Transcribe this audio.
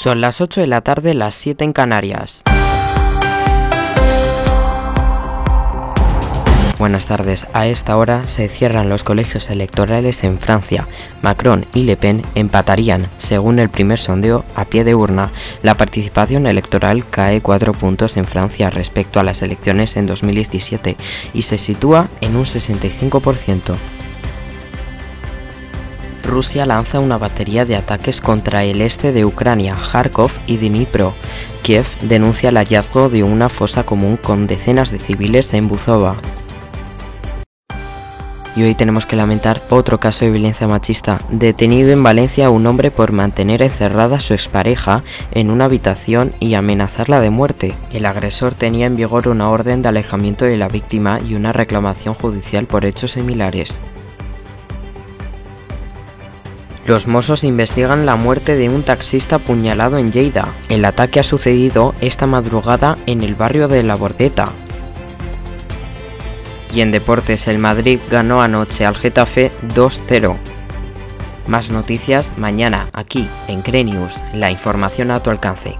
Son las 8 de la tarde, las 7 en Canarias. Buenas tardes. A esta hora se cierran los colegios electorales en Francia. Macron y Le Pen empatarían, según el primer sondeo, a pie de urna. La participación electoral cae cuatro puntos en Francia respecto a las elecciones en 2017 y se sitúa en un 65%. Rusia lanza una batería de ataques contra el este de Ucrania, Kharkov y Dnipro. Kiev denuncia el hallazgo de una fosa común con decenas de civiles en Buzova. Y hoy tenemos que lamentar otro caso de violencia machista. Detenido en Valencia un hombre por mantener encerrada a su expareja en una habitación y amenazarla de muerte. El agresor tenía en vigor una orden de alejamiento de la víctima y una reclamación judicial por hechos similares. Los Mossos investigan la muerte de un taxista apuñalado en Lleida. El ataque ha sucedido esta madrugada en el barrio de La Bordeta, y en deportes, el Madrid ganó anoche al Getafe 2-0. Más noticias mañana aquí en Crenius, la información a tu alcance.